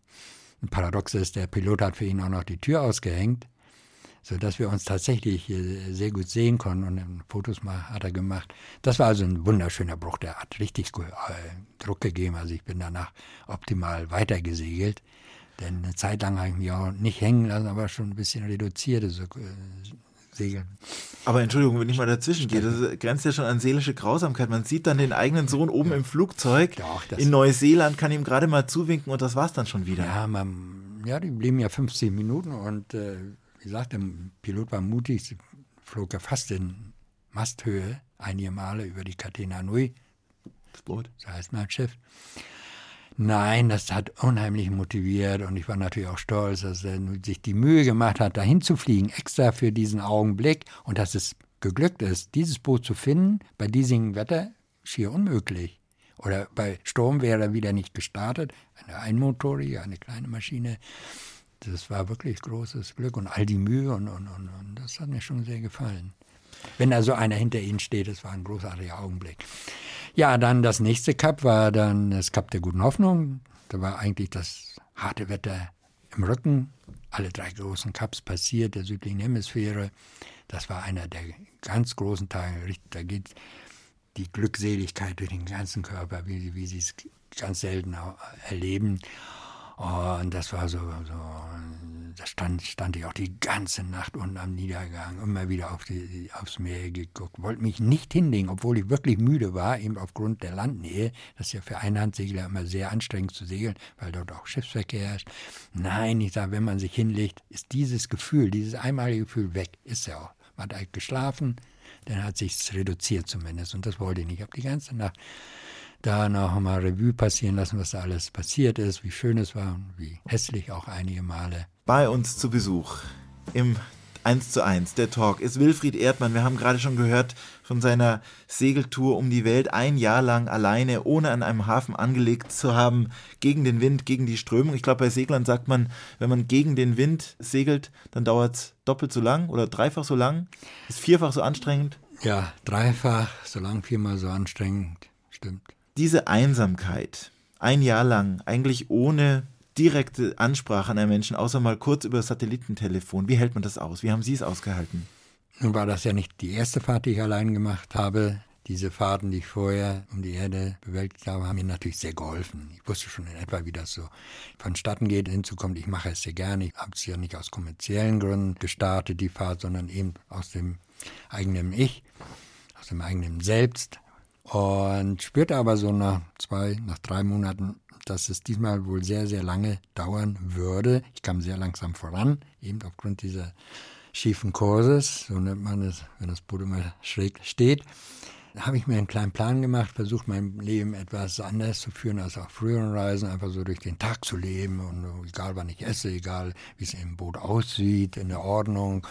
Ein Paradox ist, der Pilot hat für ihn auch noch die Tür ausgehängt, sodass wir uns tatsächlich sehr gut sehen konnten und Fotos mal hat er gemacht. Das war also ein wunderschöner Bruch, der hat richtig äh, Druck gegeben, also ich bin danach optimal weitergesegelt. Denn eine Zeit lang habe ich mich auch nicht hängen lassen, aber schon ein bisschen reduzierte so, äh, Segeln. Aber Entschuldigung, wenn ich mal dazwischen gehe, das grenzt ja schon an seelische Grausamkeit. Man sieht dann den eigenen Sohn oben ja. im Flugzeug Doch, in Neuseeland, kann ihm gerade mal zuwinken und das war's dann schon wieder. Ja, man, ja die blieben ja 15 Minuten und äh, wie gesagt, der Pilot war mutig, flog ja fast in Masthöhe einige Male über die Catena Nui. Das Boot. Das heißt mein Schiff. Nein, das hat unheimlich motiviert und ich war natürlich auch stolz, dass er sich die Mühe gemacht hat, dahin zu fliegen, extra für diesen Augenblick und dass es geglückt ist, dieses Boot zu finden, bei diesem Wetter schier unmöglich. Oder bei Sturm wäre er wieder nicht gestartet, eine einmotorige, eine kleine Maschine. Das war wirklich großes Glück und all die Mühe und, und, und, und das hat mir schon sehr gefallen. Wenn da so einer hinter ihnen steht, das war ein großartiger Augenblick. Ja, dann das nächste Cup war dann das Cup der guten Hoffnung. Da war eigentlich das harte Wetter im Rücken. alle drei großen Cups passiert, der südlichen Hemisphäre. Das war einer der ganz großen Tage. Da geht die Glückseligkeit durch den ganzen Körper, wie, wie sie es ganz selten erleben. Und das war so, so da stand, stand ich auch die ganze Nacht unten am Niedergang, immer wieder auf die, aufs Meer geguckt, wollte mich nicht hinlegen, obwohl ich wirklich müde war, eben aufgrund der Landnähe. Das ist ja für Einhandsegler immer sehr anstrengend zu segeln, weil dort auch Schiffsverkehr herrscht. Nein, ich sage, wenn man sich hinlegt, ist dieses Gefühl, dieses einmalige Gefühl weg. Ist ja auch. Man hat halt geschlafen, dann hat sich's reduziert zumindest und das wollte ich nicht. Ich habe die ganze Nacht da noch mal Revue passieren lassen, was da alles passiert ist, wie schön es war und wie hässlich auch einige Male. Bei uns zu Besuch im 1 zu 1, der Talk, ist Wilfried Erdmann. Wir haben gerade schon gehört von seiner Segeltour um die Welt, ein Jahr lang alleine, ohne an einem Hafen angelegt zu haben, gegen den Wind, gegen die Strömung. Ich glaube, bei Seglern sagt man, wenn man gegen den Wind segelt, dann dauert es doppelt so lang oder dreifach so lang, ist vierfach so anstrengend. Ja, dreifach so lang, viermal so anstrengend, stimmt diese Einsamkeit, ein Jahr lang, eigentlich ohne direkte Ansprache an einen Menschen, außer mal kurz über Satellitentelefon. Wie hält man das aus? Wie haben Sie es ausgehalten? Nun war das ja nicht die erste Fahrt, die ich allein gemacht habe. Diese Fahrten, die ich vorher um die Erde bewältigt habe, haben mir natürlich sehr geholfen. Ich wusste schon in etwa, wie das so vonstatten geht, hinzukommt. Ich mache es sehr gerne. Ich habe es ja nicht aus kommerziellen Gründen gestartet, die Fahrt, sondern eben aus dem eigenen Ich, aus dem eigenen Selbst. Und spürte aber so nach zwei, nach drei Monaten, dass es diesmal wohl sehr, sehr lange dauern würde. Ich kam sehr langsam voran, eben aufgrund dieser schiefen Kurses, so nennt man es, wenn das Boot immer schräg steht. Da habe ich mir einen kleinen Plan gemacht, versucht mein Leben etwas anders zu führen als auf früheren Reisen, einfach so durch den Tag zu leben und egal wann ich esse, egal wie es im Boot aussieht, in der Ordnung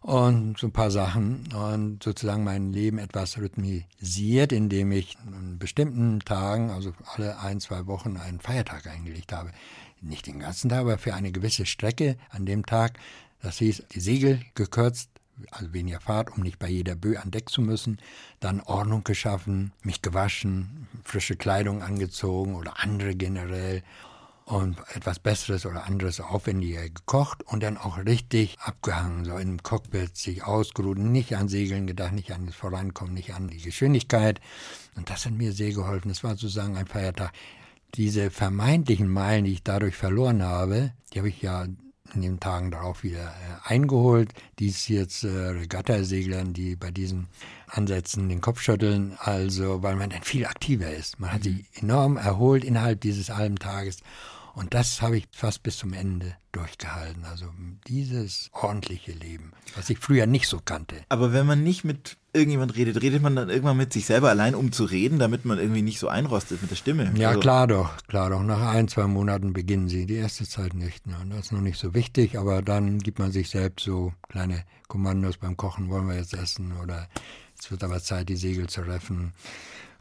und so ein paar Sachen und sozusagen mein Leben etwas rhythmisiert, indem ich an bestimmten Tagen, also alle ein, zwei Wochen, einen Feiertag eingelegt habe. Nicht den ganzen Tag, aber für eine gewisse Strecke an dem Tag. Das hieß, die Segel gekürzt, also weniger Fahrt, um nicht bei jeder Bö an Deck zu müssen. Dann Ordnung geschaffen, mich gewaschen, frische Kleidung angezogen oder andere generell und etwas Besseres oder anderes aufwendiger gekocht und dann auch richtig abgehangen, so im Cockpit sich ausgeruht, nicht an Segeln gedacht, nicht an das Vorankommen, nicht an die Geschwindigkeit. Und das hat mir sehr geholfen. Das war sozusagen ein Feiertag. Diese vermeintlichen Meilen, die ich dadurch verloren habe, die habe ich ja in den Tagen darauf wieder äh, eingeholt. Dies jetzt äh, Regattaseglern, die bei diesen Ansätzen den Kopf schütteln, also weil man dann viel aktiver ist. Man hat sich enorm erholt innerhalb dieses halben Tages und das habe ich fast bis zum Ende durchgehalten. Also dieses ordentliche Leben, was ich früher nicht so kannte. Aber wenn man nicht mit irgendjemand redet, redet man dann irgendwann mit sich selber allein, um zu reden, damit man irgendwie nicht so einrostet mit der Stimme. Ja, also klar doch, klar doch. Nach ein, zwei Monaten beginnen sie. Die erste Zeit nicht. Ne? Das ist noch nicht so wichtig, aber dann gibt man sich selbst so kleine Kommandos beim Kochen, wollen wir jetzt essen oder es wird aber Zeit, die Segel zu reffen.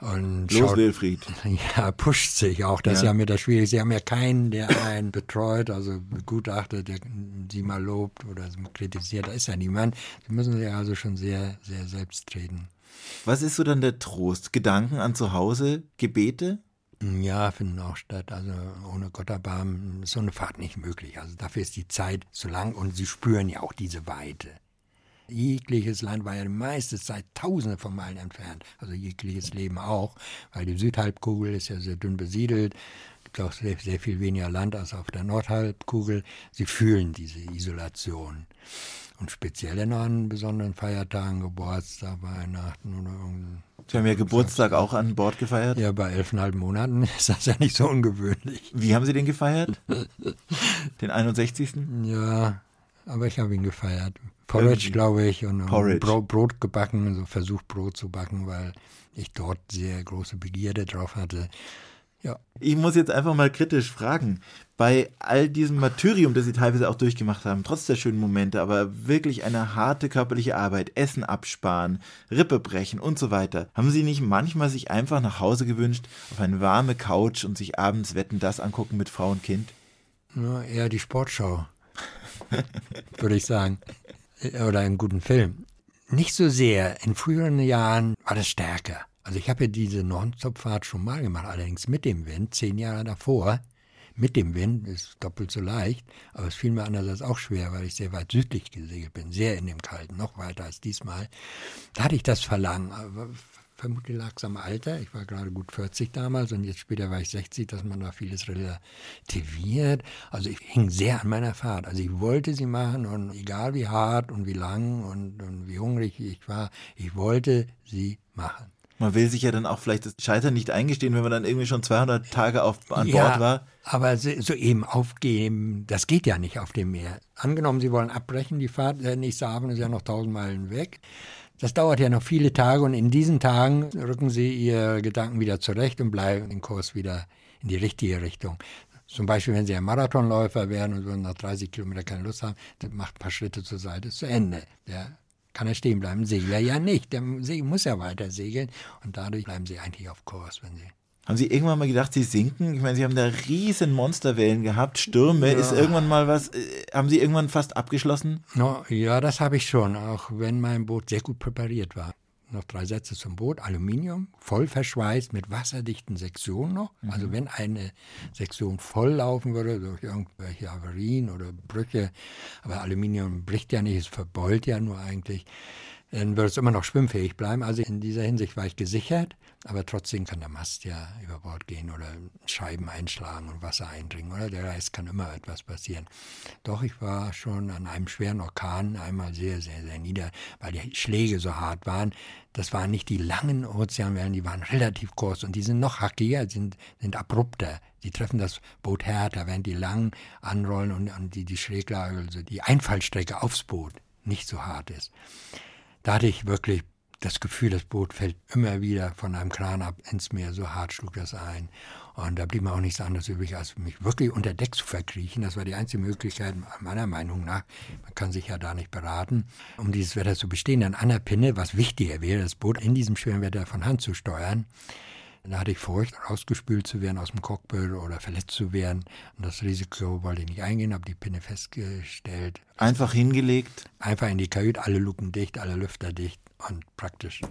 Und Los, schaut, Wilfried. Ja, pusht sich auch. Das ja. ist ja mir das Schwierige. Sie haben ja keinen, der einen betreut, also begutachtet, der sie mal lobt oder kritisiert. Da ist ja niemand. Sie müssen sich also schon sehr, sehr selbst treten. Was ist so dann der Trost? Gedanken an zu Hause, Gebete? Ja, finden auch statt. Also ohne Gotterbarm ist so eine Fahrt nicht möglich. Also dafür ist die Zeit zu lang und sie spüren ja auch diese Weite. Jegliches Land war ja die meiste Zeit tausende von Meilen entfernt. Also jegliches Leben auch, weil die Südhalbkugel ist ja sehr dünn besiedelt. Es gibt auch sehr, sehr viel weniger Land als auf der Nordhalbkugel. Sie fühlen diese Isolation. Und speziell an besonderen Feiertagen, Geburtstag, Weihnachten oder irgendein Sie haben ja Geburtstag auch an Bord gefeiert? Ja, bei elfeinhalb Monaten ist das ja nicht so ungewöhnlich. Wie haben Sie den gefeiert? den 61.? Ja, aber ich habe ihn gefeiert. Porridge, glaube ich, und, und Brot, Brot, gebacken, also versucht Brot zu backen, weil ich dort sehr große Begierde drauf hatte. Ja. Ich muss jetzt einfach mal kritisch fragen. Bei all diesem Martyrium, das Sie teilweise auch durchgemacht haben, trotz der schönen Momente, aber wirklich eine harte körperliche Arbeit, Essen absparen, Rippe brechen und so weiter, haben Sie nicht manchmal sich einfach nach Hause gewünscht, auf eine warme Couch und sich abends Wetten das angucken mit Frau und Kind? Ja, eher die Sportschau, würde ich sagen oder einen guten Film. Nicht so sehr. In früheren Jahren war das stärker. Also ich habe ja diese Nonstop-Fahrt schon mal gemacht, allerdings mit dem Wind, zehn Jahre davor, mit dem Wind, ist doppelt so leicht, aber es fiel mir andererseits auch schwer, weil ich sehr weit südlich gesegelt bin, sehr in dem Kalten, noch weiter als diesmal. Da hatte ich das Verlangen, vermutlich lag es am Alter. Ich war gerade gut 40 damals und jetzt später war ich 60, dass man da vieles relativiert. Also ich hing sehr an meiner Fahrt. Also ich wollte sie machen und egal wie hart und wie lang und, und wie hungrig ich war, ich wollte sie machen. Man will sich ja dann auch vielleicht das Scheitern nicht eingestehen, wenn man dann irgendwie schon 200 Tage auf, an ja, Bord war. Aber so eben aufgeben, das geht ja nicht auf dem Meer. Angenommen, Sie wollen abbrechen, die Fahrt, der nächste Abend ist ja noch 1000 Meilen weg. Das dauert ja noch viele Tage und in diesen Tagen rücken Sie Ihre Gedanken wieder zurecht und bleiben den Kurs wieder in die richtige Richtung. Zum Beispiel, wenn Sie ein Marathonläufer wären und würden nach 30 Kilometern keine Lust haben, dann macht ein paar Schritte zur Seite, ist zu Ende. Der kann er stehen bleiben. Segler ja nicht. Der muss ja weiter segeln und dadurch bleiben Sie eigentlich auf Kurs, wenn Sie haben Sie irgendwann mal gedacht, Sie sinken? Ich meine, Sie haben da riesen Monsterwellen gehabt, Stürme. Ja. Ist irgendwann mal was, äh, haben Sie irgendwann fast abgeschlossen? No, ja, das habe ich schon, auch wenn mein Boot sehr gut präpariert war. Noch drei Sätze zum Boot. Aluminium, voll verschweißt mit wasserdichten Sektionen noch. Mhm. Also wenn eine Sektion voll laufen würde durch irgendwelche Avarien oder Brüche, aber Aluminium bricht ja nicht, es verbeult ja nur eigentlich dann wird es immer noch schwimmfähig bleiben. Also in dieser Hinsicht war ich gesichert, aber trotzdem kann der Mast ja über Bord gehen oder Scheiben einschlagen und Wasser eindringen oder der Rest kann immer etwas passieren. Doch ich war schon an einem schweren Orkan einmal sehr, sehr, sehr nieder, weil die Schläge so hart waren. Das waren nicht die langen Ozeanwellen, die waren relativ kurz und die sind noch hackiger, sind, sind abrupter. Die treffen das Boot härter, während die lang anrollen und, und die, die Schräglage, also die Einfallstrecke aufs Boot nicht so hart ist da hatte ich wirklich das Gefühl, das Boot fällt immer wieder von einem Kran ab ins Meer, so hart schlug das ein. Und da blieb mir auch nichts anderes übrig, als mich wirklich unter Deck zu verkriechen. Das war die einzige Möglichkeit, meiner Meinung nach. Man kann sich ja da nicht beraten, um dieses Wetter zu bestehen. An einer Pinne, was wichtiger wäre, das Boot in diesem schweren Wetter von Hand zu steuern. Da hatte ich Furcht, rausgespült zu werden aus dem Cockpit oder verletzt zu werden. Und das Risiko wollte ich nicht eingehen, habe die Pinne festgestellt. Einfach hingelegt? Einfach in die Kajüte, alle Luken dicht, alle Lüfter dicht und praktisch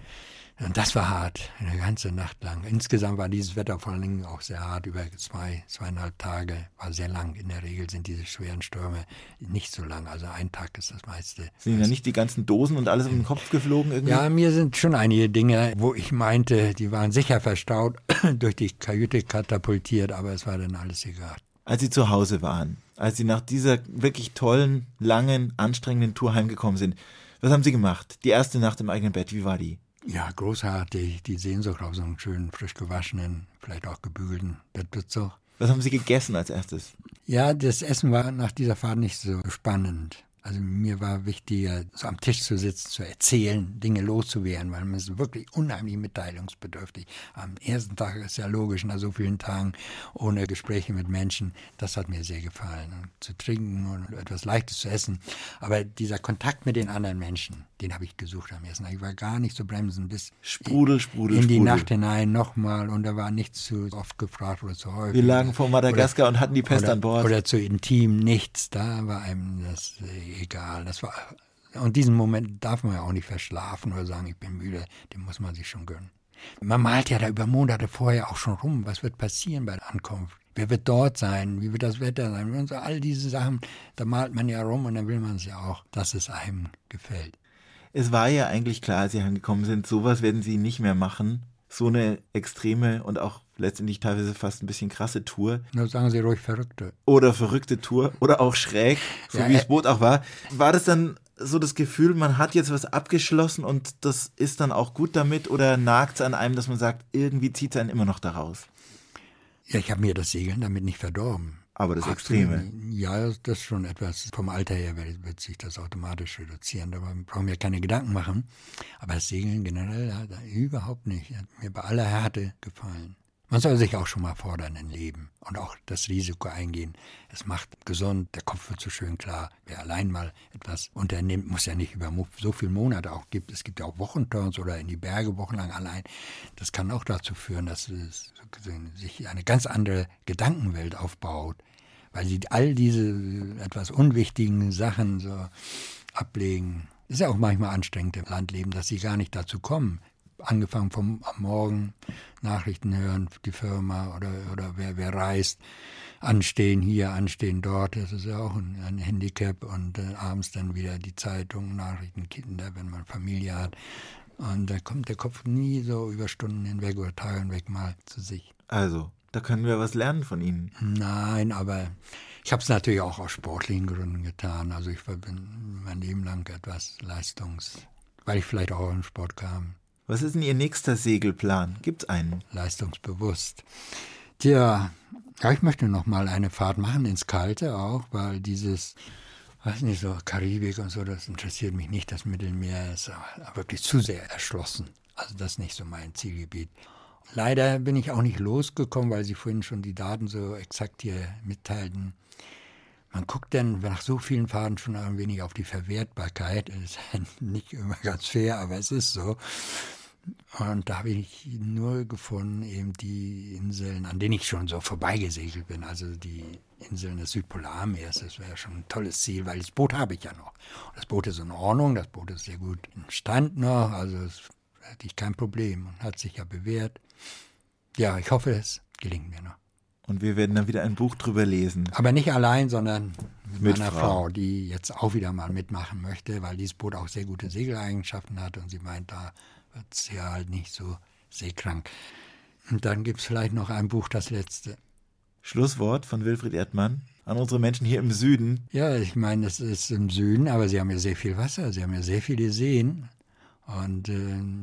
und das war hart, eine ganze Nacht lang. Insgesamt war dieses Wetter vor allen Dingen auch sehr hart, über zwei, zweieinhalb Tage, war sehr lang. In der Regel sind diese schweren Stürme nicht so lang, also ein Tag ist das meiste. Sind ja nicht die ganzen Dosen und alles um den Kopf geflogen irgendwie? Ja, mir sind schon einige Dinge, wo ich meinte, die waren sicher verstaut, durch die Kajüte katapultiert, aber es war dann alles egal. Als Sie zu Hause waren, als Sie nach dieser wirklich tollen, langen, anstrengenden Tour heimgekommen sind, was haben Sie gemacht? Die erste Nacht im eigenen Bett, wie war die? Ja, großartig. Die Sehnsucht auf so einen schönen, frisch gewaschenen, vielleicht auch gebügelten Bettbezug. Was haben Sie gegessen als erstes? Ja, das Essen war nach dieser Fahrt nicht so spannend. Also mir war wichtiger, so am Tisch zu sitzen, zu erzählen, Dinge loszuwerden, weil man ist wirklich unheimlich mitteilungsbedürftig. Am ersten Tag ist ja logisch, nach so vielen Tagen ohne Gespräche mit Menschen, das hat mir sehr gefallen. Und zu trinken und etwas Leichtes zu essen. Aber dieser Kontakt mit den anderen Menschen, den habe ich gesucht am ersten Tag. Ich war gar nicht zu bremsen bis Sprudel, Sprudel, in die Sprudel. Nacht hinein nochmal und da war nichts zu oft gefragt oder zu häufig. Wir lagen vor Madagaskar oder, und hatten die Pest oder, an Bord. Oder zu intim, nichts. Da war einem das egal. Das war, und diesen Moment darf man ja auch nicht verschlafen oder sagen, ich bin müde, den muss man sich schon gönnen. Man malt ja da über Monate vorher auch schon rum, was wird passieren bei der Ankunft. Wer wird dort sein? Wie wird das Wetter sein? Und so all diese Sachen, da malt man ja rum und dann will man es ja auch, dass es einem gefällt. Es war ja eigentlich klar, als Sie angekommen sind, sowas werden Sie nicht mehr machen. So eine extreme und auch letztendlich teilweise fast ein bisschen krasse Tour. Nur sagen Sie ruhig verrückte. Oder verrückte Tour oder auch schräg, so ja, wie das Boot auch war. War das dann so das Gefühl, man hat jetzt was abgeschlossen und das ist dann auch gut damit oder nagt es an einem, dass man sagt, irgendwie zieht es einen immer noch daraus? Ja, ich habe mir das Segeln damit nicht verdorben. Aber das Extreme. Ja, das ist schon etwas. Vom Alter her wird, wird sich das automatisch reduzieren. Da brauchen wir keine Gedanken machen. Aber das Segeln generell hat überhaupt nicht. Hat mir bei aller Härte gefallen. Man soll sich auch schon mal fordern im Leben und auch das Risiko eingehen. Es macht gesund, der Kopf wird so schön klar. Wer allein mal etwas unternimmt, muss ja nicht über so viele Monate auch gibt. Es gibt ja auch Wochenturns oder in die Berge wochenlang allein. Das kann auch dazu führen, dass es sich eine ganz andere Gedankenwelt aufbaut, weil sie all diese etwas unwichtigen Sachen so ablegen. Ist ja auch manchmal anstrengend im Landleben, dass sie gar nicht dazu kommen, angefangen vom am Morgen Nachrichten hören, die Firma oder, oder wer, wer reist, anstehen hier, anstehen dort, das ist ja auch ein, ein Handicap und äh, abends dann wieder die Zeitung, Nachrichten, Kinder, wenn man Familie hat. Und da kommt der Kopf nie so über Stunden hinweg oder Tage hinweg mal zu sich. Also, da können wir was lernen von Ihnen. Nein, aber ich habe es natürlich auch aus sportlichen Gründen getan. Also ich bin mein Leben lang etwas Leistungs, weil ich vielleicht auch im Sport kam. Was ist denn Ihr nächster Segelplan? Gibt's einen? Leistungsbewusst. Tja, ja, ich möchte noch mal eine Fahrt machen ins Kalte auch, weil dieses, weiß nicht, so Karibik und so, das interessiert mich nicht. Das Mittelmeer ist wirklich zu sehr erschlossen. Also das ist nicht so mein Zielgebiet. Leider bin ich auch nicht losgekommen, weil Sie vorhin schon die Daten so exakt hier mitteilten. Man guckt dann nach so vielen Fahrten schon ein wenig auf die Verwertbarkeit. Das ist nicht immer ganz fair, aber es ist so. Und da habe ich nur gefunden, eben die Inseln, an denen ich schon so vorbeigesegelt bin. Also die Inseln des Südpolarmeers, das wäre schon ein tolles Ziel, weil das Boot habe ich ja noch. Das Boot ist in Ordnung, das Boot ist sehr gut in Stand noch, also es hatte ich kein Problem und hat sich ja bewährt. Ja, ich hoffe, es gelingt mir noch. Und wir werden dann wieder ein Buch drüber lesen. Aber nicht allein, sondern mit, Mit meiner Frau. Frau. die jetzt auch wieder mal mitmachen möchte, weil dieses Boot auch sehr gute Segeleigenschaften hat und sie meint, da wird sie ja halt nicht so seekrank. Und dann gibt es vielleicht noch ein Buch, das letzte. Schlusswort von Wilfried Erdmann an unsere Menschen hier im Süden. Ja, ich meine, es ist im Süden, aber sie haben ja sehr viel Wasser, sie haben ja sehr viele Seen und äh,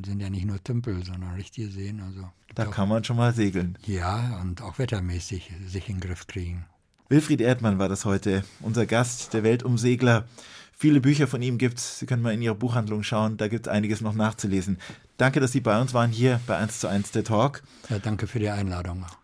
sind ja nicht nur Tümpel, sondern richtige Seen. Also gibt Da auch- kann man schon mal segeln. ja, und auch wettermäßig sich in den Griff kriegen. Wilfried Erdmann war das heute, unser Gast, der Weltumsegler. Viele Bücher von ihm gibt's. Sie können mal in Ihre Buchhandlung schauen, da gibt's einiges noch nachzulesen. Danke, dass Sie bei uns waren hier bei 1 zu 1 der Talk. Ja, danke für die Einladung.